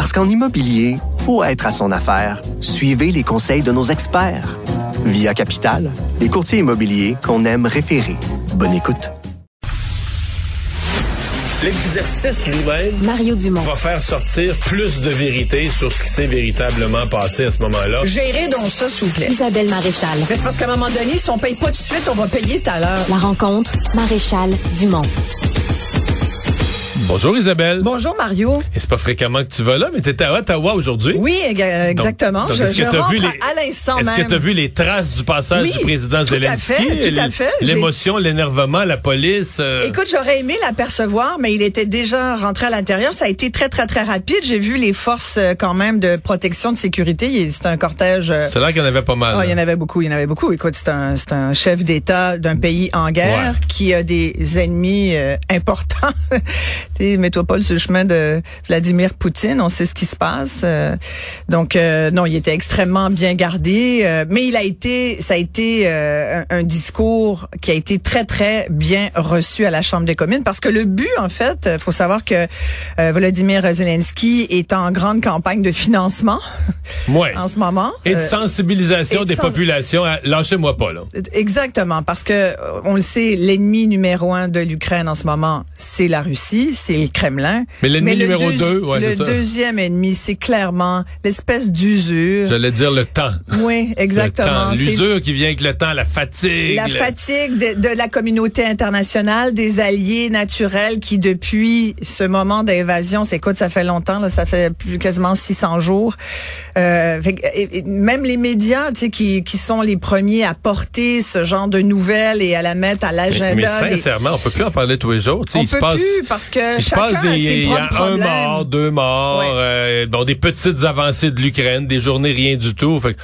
Parce qu'en immobilier, faut être à son affaire. Suivez les conseils de nos experts. Via Capital, les courtiers immobiliers qu'on aime référer. Bonne écoute. L'exercice lui-même Mario Dumont. va faire sortir plus de vérité sur ce qui s'est véritablement passé à ce moment-là. Gérez donc ça, s'il vous plaît. Isabelle Maréchal. Mais c'est parce qu'à un moment donné, si on paye pas tout de suite, on va payer tout à l'heure. La rencontre, Maréchal Dumont. Bonjour Isabelle. Bonjour, Mario. Et c'est pas fréquemment que tu vas là, mais t'étais à Ottawa aujourd'hui. Oui, exactement. donc, je est-ce que je t'as rentre vu les- à l'instant même. Est-ce que tu as vu les traces du passage Oui, du président tout à fait, tout à fait. J'ai- L'émotion, l'énervement, la police. euh, Écoute, j'aurais aimé l'apercevoir, mais il était déjà rentré à l'intérieur. Ça a été très, très, très rapide. J'ai vu les forces euh, quand même de protection de sécurité. C'était un cortège... euh, c'est là qu'il y en avait pas mal. Ah, il y en là. avait beaucoup, il y en avait beaucoup. Écoute, c'est un, c'est un chef d'État d'un pays en guerre Ouais. qui a des ennemis euh, importants. Mets-toi pas sur le chemin de Vladimir Poutine, on sait ce qui se passe. Euh, donc, euh, non, il était extrêmement bien gardé, euh, mais il a été, ça a été un, un discours qui a été très, très bien reçu à la Chambre des communes parce que le but, en fait, euh, faut savoir que Volodymyr Zelensky est en grande campagne de financement Ouais. en ce moment. Et de sensibilisation et de des sens- populations. Lâchez-moi pas, là. Exactement, parce que on le sait, l'ennemi numéro un de l'Ukraine en ce moment, c'est la Russie, c'est le Kremlin. Mais l'ennemi le numéro deux, ouais, le ça. deuxième ennemi, c'est clairement l'espèce d'usure. J'allais dire le temps. Oui, exactement. L'usure qui vient avec le temps, la fatigue. la le- fatigue de, de la communauté internationale, des alliés naturels qui, depuis ce moment d'invasion, c'est quoi, ça fait longtemps, là, ça fait plus quasiment 600 jours. Euh, fait que, et- et même les médias, tu sais, qui, qui sont les premiers à porter ce genre de nouvelles et à la mettre à l'agenda. mais des- sincèrement, on peut plus en parler tous les jours. On il se peut passe, plus parce que chacun passe des, a ses il y a un mort, deux morts, Ouais. euh, bon, des petites avancées de l'Ukraine, des journées rien du tout. Fait que,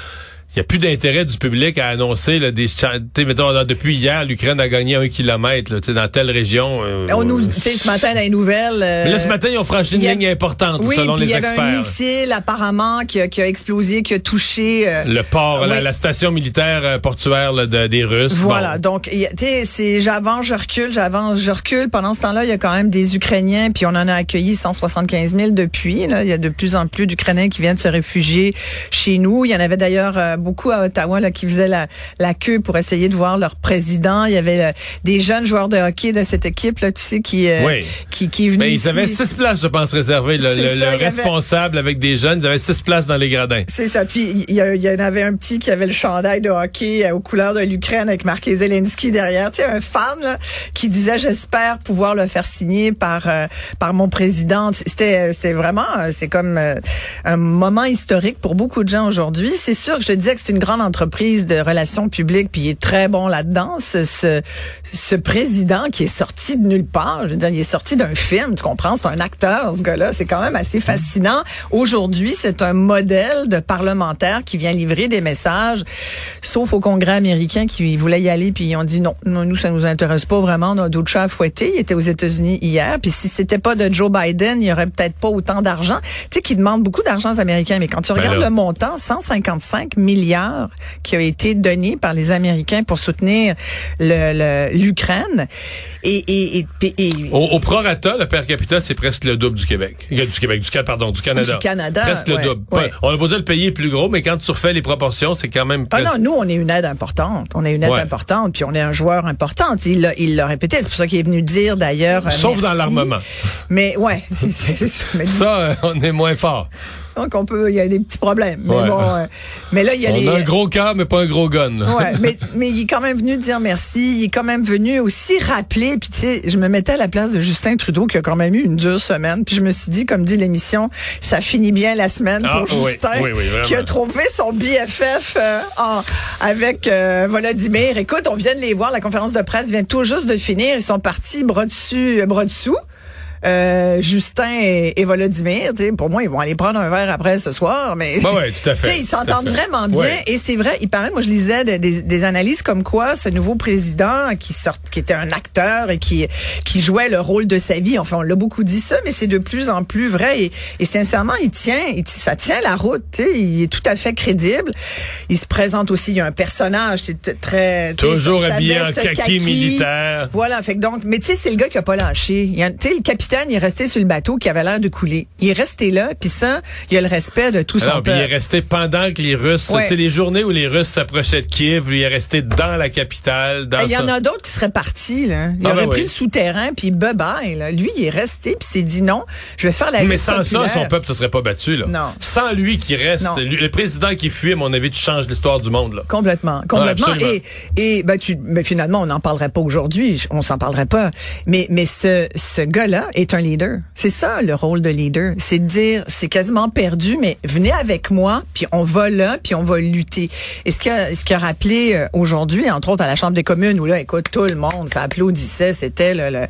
il n'y a plus d'intérêt du public à annoncer là, des cha- tu sais, mettons, là, depuis hier, l'Ukraine a gagné un kilomètre là, tu sais, dans telle région. euh, On nous, tu sais, ce matin dans les nouvelles. Mais là, ce matin, ils ont franchi une a- ligne importante, oui, selon les il y avait un experts. missile apparemment qui a, qui a explosé, qui a touché. euh, Le port, la, oui. la station militaire euh, portuaire là, de- des Russes. Voilà, Bon. donc c'est j'avance, je recule, j'avance, je recule. Pendant ce temps-là, il y a quand même des Ukrainiens, puis on en a accueilli 175 000 depuis. Il y a de plus en plus d'Ukrainiens qui viennent se réfugier chez nous. Il y en avait d'ailleurs euh, beaucoup à Ottawa là, qui faisaient la, la queue pour essayer de voir leur président. Il y avait euh, des jeunes joueurs de hockey de cette équipe, là, tu sais, qui, euh, Oui. qui, qui est venu Mais ils ici. avaient six places, je pense, réservées. Le, C'est le- ça, le il y avait- responsable avec des jeunes, ils avaient six places dans les gradins. C'est ça. Puis il y, en avait un petit qui avait le chandail de hockey euh, aux couleurs de l'Ukraine avec marqué Zelensky derrière. Tu sais, un fan là, qui disait j'espère pouvoir le faire signer par euh, par mon président. C'était c'était vraiment c'est comme euh, un moment historique pour beaucoup de gens aujourd'hui. C'est sûr que je te disais que c'est une grande entreprise de relations publiques puis il est très bon là-dedans. Ce, ce ce président qui est sorti de nulle part. Je veux dire, il est sorti d'un film. Tu comprends? C'est un acteur ce gars-là. C'est quand même assez fascinant. Aujourd'hui, c'est un modèle de parlementaire qui vient livrer des messages, sauf au Congrès américain qui voulait y aller, puis ils ont dit non, non nous, ça nous intéresse pas vraiment, on a d'autres chats à fouetter. Il était aux États-Unis hier, puis si c'était pas de Joe Biden, il y aurait peut-être pas autant d'argent. Tu sais, qui demande beaucoup d'argent aux Américains, mais quand tu Ben regardes là. le montant, 155 milliards qui a été donné par les Américains pour soutenir le- le- l'Ukraine. Et, et, et, et- et- Au, au prorata, le per capita, c'est presque le double du Québec. Euh, Du Québec, du, pardon, du Canada. Du Canada, Presque le double. ouais. On a posé le pays est plus gros, mais quand tu refais les proportions, c'est quand même Ah presque- non, nous, on est une aide importante. On est une aide Ouais. importante, puis on est un joueur important. Il l'a, répété. C'est pour ça qu'il est venu dire, d'ailleurs. euh, Sauf dans l'armement. Mais ouais, c'est, ça. Mais Ça, euh, on est moins fort. Donc on peut, il y a des petits problèmes. Mais Ouais. bon, euh, mais là, il y a On les. a un gros cœur, mais pas un gros gun. Ouais, mais, mais il est quand même venu dire merci. Il est quand même venu aussi rappeler. Puis tu sais, je me mettais à la place de Justin Trudeau qui a quand même eu une dure semaine. Puis je me suis dit, comme dit l'émission, ça finit bien la semaine Ah, pour Justin oui, oui, vraiment. qui a trouvé son BFF euh, en, avec euh, Volodymyr. Écoute, on vient de les voir. La conférence de presse vient tout juste de finir. Ils sont partis bras dessus, euh, bras dessous. Euh, Justin et, et Volodymyr. Pour moi, ils vont aller prendre un verre après ce soir, mais bah ouais, tout à fait, ils s'entendent vraiment bien. Et c'est vrai, il paraît, moi je lisais des, des, analyses comme quoi ce nouveau président qui sort, qui était un acteur et qui qui jouait le rôle de sa vie. Enfin, on l'a beaucoup dit ça, mais c'est de plus en plus vrai. Et, et sincèrement, il tient, il, ça tient la route. Il est tout à fait crédible. Il se présente aussi. Il y a un personnage, c'est très toujours habillé en kaki, militaire. Voilà, fait donc, mais tu sais, c'est le gars qui a pas lâché. Tu sais, le capitaine, il est resté sur le bateau qui avait l'air de couler. Il est resté là, puis ça, il a le respect de tout son peuple. Il est resté pendant que les Russes, tu sais, les journées où les Russes s'approchaient de Kiev, lui, il est resté dans la capitale. Il y en a d'autres qui seraient partis, là. Il ah, aurait ben pris le souterrain, puis bye bye, là. Lui, il est resté, puis s'est dit non, je vais faire la Mais sans ça, son peuple ne serait pas battu, là. Non. Sans lui qui reste, le président qui fuit, à mon avis, tu changes l'histoire du monde, là. Complètement, complètement. et, et ben, tu, ben, finalement, on n'en parlerait pas aujourd'hui, on s'en parlerait pas. Mais, mais ce, ce gars-là est un leader. C'est ça, le rôle de leader. C'est de dire, c'est quasiment perdu, mais venez avec moi, puis on va là, puis on va lutter. Et ce qui a, ce qui a rappelé euh, aujourd'hui, entre autres à la Chambre des communes, où là, écoute, tout le monde, ça applaudissait, c'était le,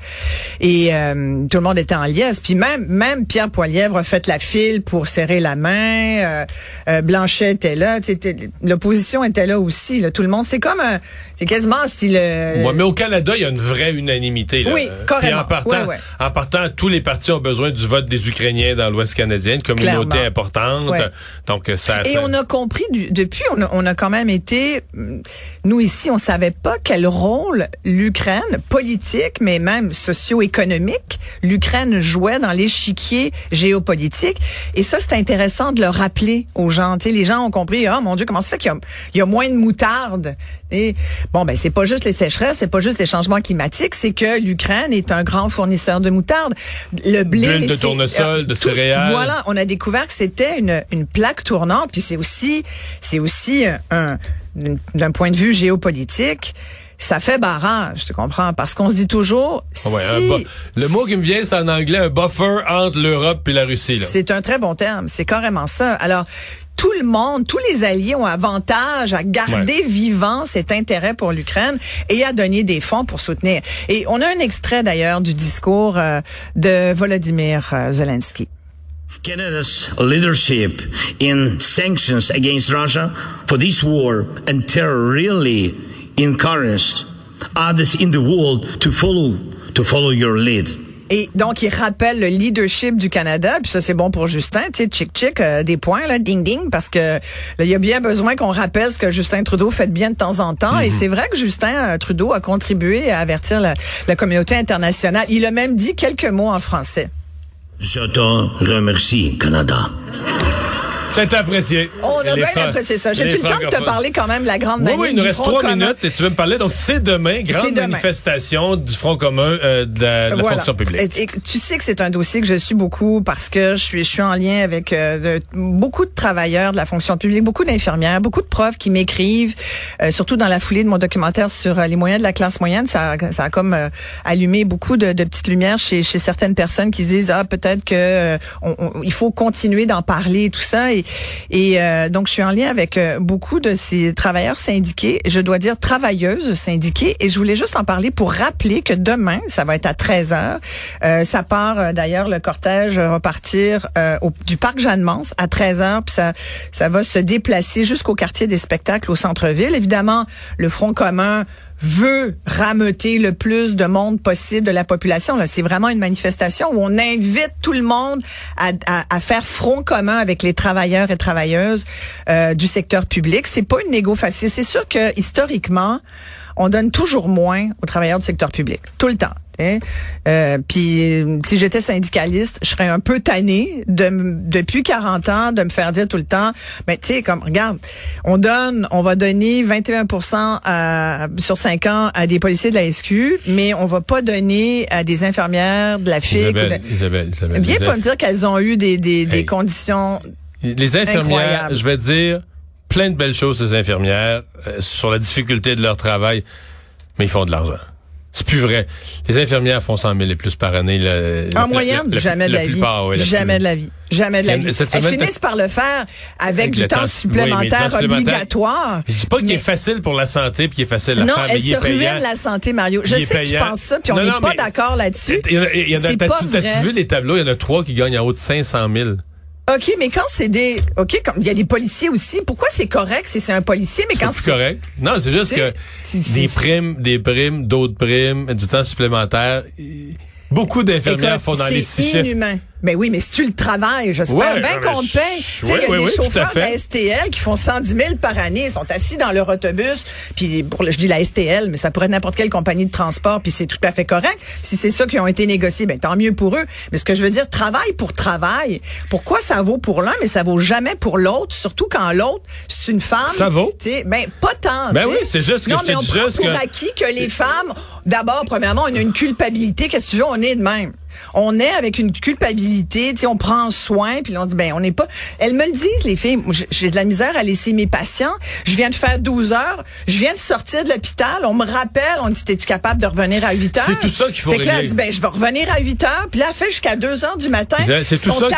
et euh, tout le monde était en liesse. Puis même, même Pierre Poilièvre a fait la file pour serrer la main. Euh, euh Blanchet était là. L'opposition était là aussi. Là, tout le monde, c'est comme, c'est quasiment si le. Ouais, mais au Canada, il y a une vraie unanimité. Là. Oui, carrément. en partant, en partant, tous les partis ont besoin du vote des Ukrainiens dans l'Ouest canadien, une communauté importante. Donc ça. Et on a compris depuis, on a, on a quand même été, nous ici, on savait pas quel rôle l'Ukraine politique, mais même socio-économique, l'Ukraine jouait dans l'échiquier géopolitique. Et ça, c'est intéressant de le rappeler aux gens. les gens ont compris, oh mon Dieu, comment ça fait qu'il y, y, a moins de moutarde? Et bon, ben c'est pas juste les sécheresses, c'est pas juste les changements climatiques, c'est que l'Ukraine est un grand fournisseur de moutarde. Le blé, de tournesol, de céréales. Voilà, on a découvert que c'était une, une plaque tournante, puis c'est aussi c'est aussi un d'un point de vue géopolitique ça fait barrage, tu comprends? Parce qu'on se dit toujours, si... le mot qui me vient, c'est en anglais un buffer entre l'Europe et la Russie. C'est un très bon terme, c'est carrément ça. Alors, tout le monde, tous les alliés ont avantage à garder vivant cet intérêt pour l'Ukraine et à donner des fonds pour soutenir. Et on a un extrait d'ailleurs du discours euh, de Volodymyr euh, Zelensky. Canada's leadership in sanctions against Russia for this war and terror really encouraged others in the world to follow to follow your lead. Et donc, il rappelle le leadership du Canada, puis ça, c'est bon pour Justin, tu sais, chic chic, euh, des points, là, ding ding, parce que il y a bien besoin qu'on rappelle ce que Justin Trudeau fait bien de temps en temps. Et mhm. c'est vrai que Justin euh, Trudeau a contribué à avertir la, la communauté internationale. Il a même dit quelques mots en français. Je te remercie, Canada. C'est apprécié. On a bien apprécié ça. J'ai tout le temps de te parler quand même de la grande manif Oui, oui, il nous reste trois minutes et tu veux me parler. Donc, c'est demain, grande manifestation du Front commun euh, de la, fonction publique. Et, tu sais que c'est un dossier que je suis beaucoup parce que je suis, je suis en lien avec euh, beaucoup de travailleurs de la fonction publique, beaucoup d'infirmières, beaucoup de profs qui m'écrivent, euh, surtout dans la foulée de mon documentaire sur les moyens de la classe moyenne. Ça, ça a comme allumé beaucoup de, de, petites lumières chez, chez certaines personnes qui se disent, ah, peut-être que on, il faut continuer d'en parler et tout ça. Et, et euh, donc, je suis en lien avec euh, beaucoup de ces travailleurs syndiqués, je dois dire travailleuses syndiquées, et je voulais juste en parler pour rappeler que demain, ça va être à 13 heures. Euh, ça part d'ailleurs, le cortège va partir au, du parc Jeanne-Mance à 13 heures, puis ça, ça va se déplacer jusqu'au quartier des spectacles au centre-ville. Évidemment, le Front commun veut rameuter le plus de monde possible de la population. C'est vraiment une manifestation où on invite tout le monde à, à, faire front commun avec les travailleurs et travailleuses euh, du secteur public. C'est pas une négo facile. C'est sûr que historiquement, on donne toujours moins aux travailleurs du secteur public, tout le temps. Hein? Euh, puis si j'étais syndicaliste, je serais un peu tanné de depuis 40 ans de me faire dire tout le temps, mais tu sais comme regarde, on donne, on va donner 21 à, sur 5 ans à des policiers de la SQ, mais on va pas donner à des infirmières de la FIC. Isabelle, Isabelle, Isabelle, Bien pas me dire qu'elles ont eu des, des, des conditions Les infirmières, je vais dire plein de belles choses ces infirmières euh, sur la difficulté de leur travail, mais ils font de l'argent. C'est plus vrai. Les infirmières font 100 000 et plus par année. Le, en moyenne, jamais de la vie. jamais de la vie. Jamais de la vie. Elles finissent par le faire avec, du temps, supplémentaire, obligatoire. Je dis pas qu'il est facile pour la santé puis qu'il est facile à non, faire. Non, elle se ruine la santé, Mario. Je sais que tu penses ça, puis on n'est pas d'accord là-dessus. Il y en a, t'as-tu vu les tableaux? Il y en a trois qui gagnent en haut de 500 000. OK, mais quand c'est des OK, il y a des policiers aussi, pourquoi c'est correct si c'est un policier mais quand c'est correct Non, c'est juste que des primes, des primes, d'autres primes, du temps supplémentaire, beaucoup d'infirmières font dans les six inhumain. Ben oui, mais si tu le travailles, j'espère bien qu'on te paye. il y a des chauffeurs de la STL qui font 110 000 par année, ils sont assis dans leur autobus, puis pour le, je dis la STL, mais ça pourrait être n'importe quelle compagnie de transport, puis c'est tout à fait correct. Si c'est ça qui ont été négociés, ben tant mieux pour eux. Mais ce que je veux dire, travail pour travail. Pourquoi ça vaut pour l'un, mais ça vaut jamais pour l'autre, surtout quand l'autre c'est une femme. Ça vaut. Ben pas tant. Ben oui, c'est juste que non, je mais on prend pour acquis que les femmes, d'abord, premièrement, on a une culpabilité. Qu'est-ce que tu veux, on est de même on est avec une culpabilité, tu sais, on prend soin, puis on dit ben on n'est pas. Elles me le disent les filles. J'ai de la misère à laisser mes patients. Je viens de faire 12 heures. Je viens de sortir de l'hôpital. On me rappelle. On dit es-tu capable de revenir à 8 heures? C'est tout ça qu'il faut fait régler. Que là, elle dit ben je vais revenir à 8 heures. Puis là, elle fait jusqu'à 2 heures du matin. C'est tout ça.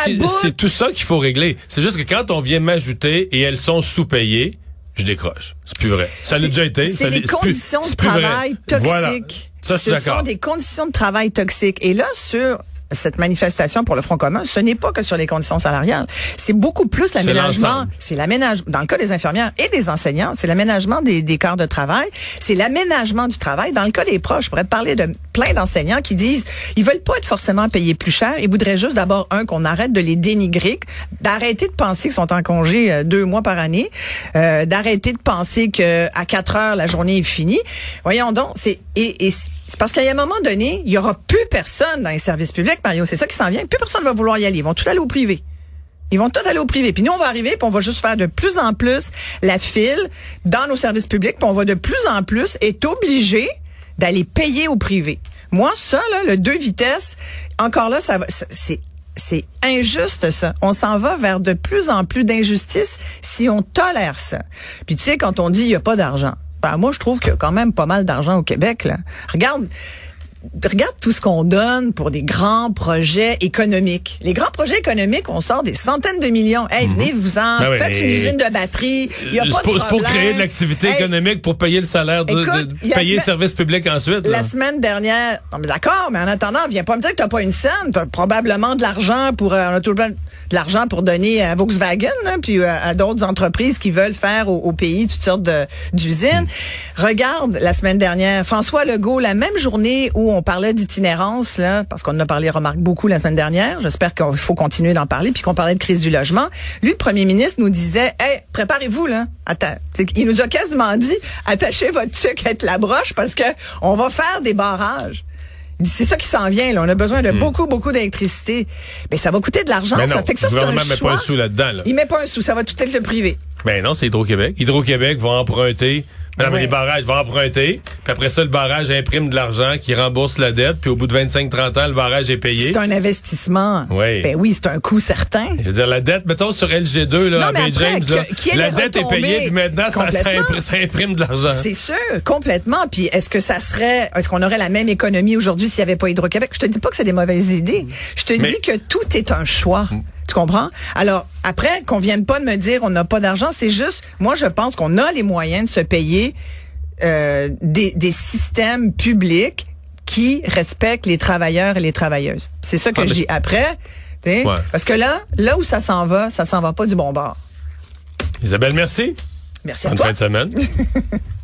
C'est tout ça qu'il faut régler. C'est juste que quand on vient m'ajouter et elles sont sous-payées je décroche. C'est plus vrai. Ça l'a déjà été. C'est les conditions de travail toxiques. Ce sont des conditions de travail toxiques. Et là, sur cette manifestation pour le Front commun, ce n'est pas que sur les conditions salariales. C'est beaucoup plus l'aménagement. C'est l'aménagement, dans le cas des infirmières et des enseignants, c'est l'aménagement des, des quarts de travail. C'est l'aménagement du travail. Dans le cas des proches, je pourrais te parler de plein d'enseignants qui disent, ils veulent pas être forcément payés plus cher. Ils voudraient juste d'abord, un, qu'on arrête de les dénigrer, d'arrêter de penser qu'ils sont en congé euh, deux mois par année, euh, d'arrêter de penser que à quatre heures, la journée est finie. Voyons donc, c'est, et, et c'est parce qu'à un moment donné, il y aura plus personne dans les services publics, Mario. C'est ça qui s'en vient. Plus personne va vouloir y aller. Ils vont tout aller au privé. Ils vont tout aller au privé. Puis nous, on va arriver, puis on va juste faire de plus en plus la file dans nos services publics, puis on va de plus en plus être obligé d'aller payer au privé. Moi, ça, le deux vitesses, encore là, ça va, c'est c'est injuste ça. On s'en va vers de plus en plus d'injustice si on tolère ça. Puis tu sais, quand on dit il n'y a pas d'argent, ben, moi, je trouve qu'il y a quand même pas mal d'argent au Québec. Là. Regarde, regarde tout ce qu'on donne pour des grands projets économiques. Les grands projets économiques, on sort des centaines de millions. Hey, mhm. venez vous en, ben faites une usine de batterie. Il y a pas de problème. pour créer de l'activité économique, pour payer le salaire, de, payer le service public ensuite. La semaine dernière, non mais d'accord, mais en attendant, viens pas me dire que t'as pas une scène. T'as probablement de l'argent pour, euh, on a tout de l'argent pour donner à Volkswagen, puis euh, à, d'autres entreprises qui veulent faire au, pays toutes sortes d'usines. Regarde, la semaine dernière, François Legault, la même journée où on parlait d'itinérance, là, parce qu'on en a parlé, remarque, beaucoup la semaine dernière. J'espère qu'il faut continuer d'en parler, puis qu'on parlait de crise du logement. Lui, le premier ministre nous disait, hey, préparez-vous, là. Attends. Il nous a quasiment dit, attachez votre sucre avec la broche parce que on va faire des barrages. C'est ça qui s'en vient. Là. On a besoin de hmm. beaucoup, beaucoup d'électricité. Mais ça va coûter de l'argent. Ça fait que ça, c'est un met pas un sou là-dedans. Là. Il met pas un sou. Ça va tout être le privé. Ben non, c'est Hydro-Québec. Hydro-Québec va emprunter non, mais les barrages vont emprunter, puis après ça, le barrage imprime de l'argent qui rembourse la dette, puis au bout de 25-30 ans, le barrage est payé. C'est un investissement. Oui. Ben oui, c'est un coût certain. Je veux dire, la dette, mettons sur LG2, là, non, mais James, là, la dette est payée, puis maintenant, ça, ça, imprime, de l'argent. C'est sûr, complètement. Puis est-ce que ça serait, est-ce qu'on aurait la même économie aujourd'hui s'il n'y avait pas Hydro-Québec? Je te dis pas que c'est des mauvaises idées. Je te dis que tout est un choix. Tu comprends? Alors, après, qu'on vienne pas de me dire on n'a pas d'argent, c'est juste, moi, je pense qu'on a les moyens de se payer euh, des, des systèmes publics qui respectent les travailleurs et les travailleuses. C'est ça que ah, je dis. Après, parce que là, là où ça s'en va, ça s'en va pas du bon bord. Isabelle, merci. Merci à Bonne toi. fin de semaine.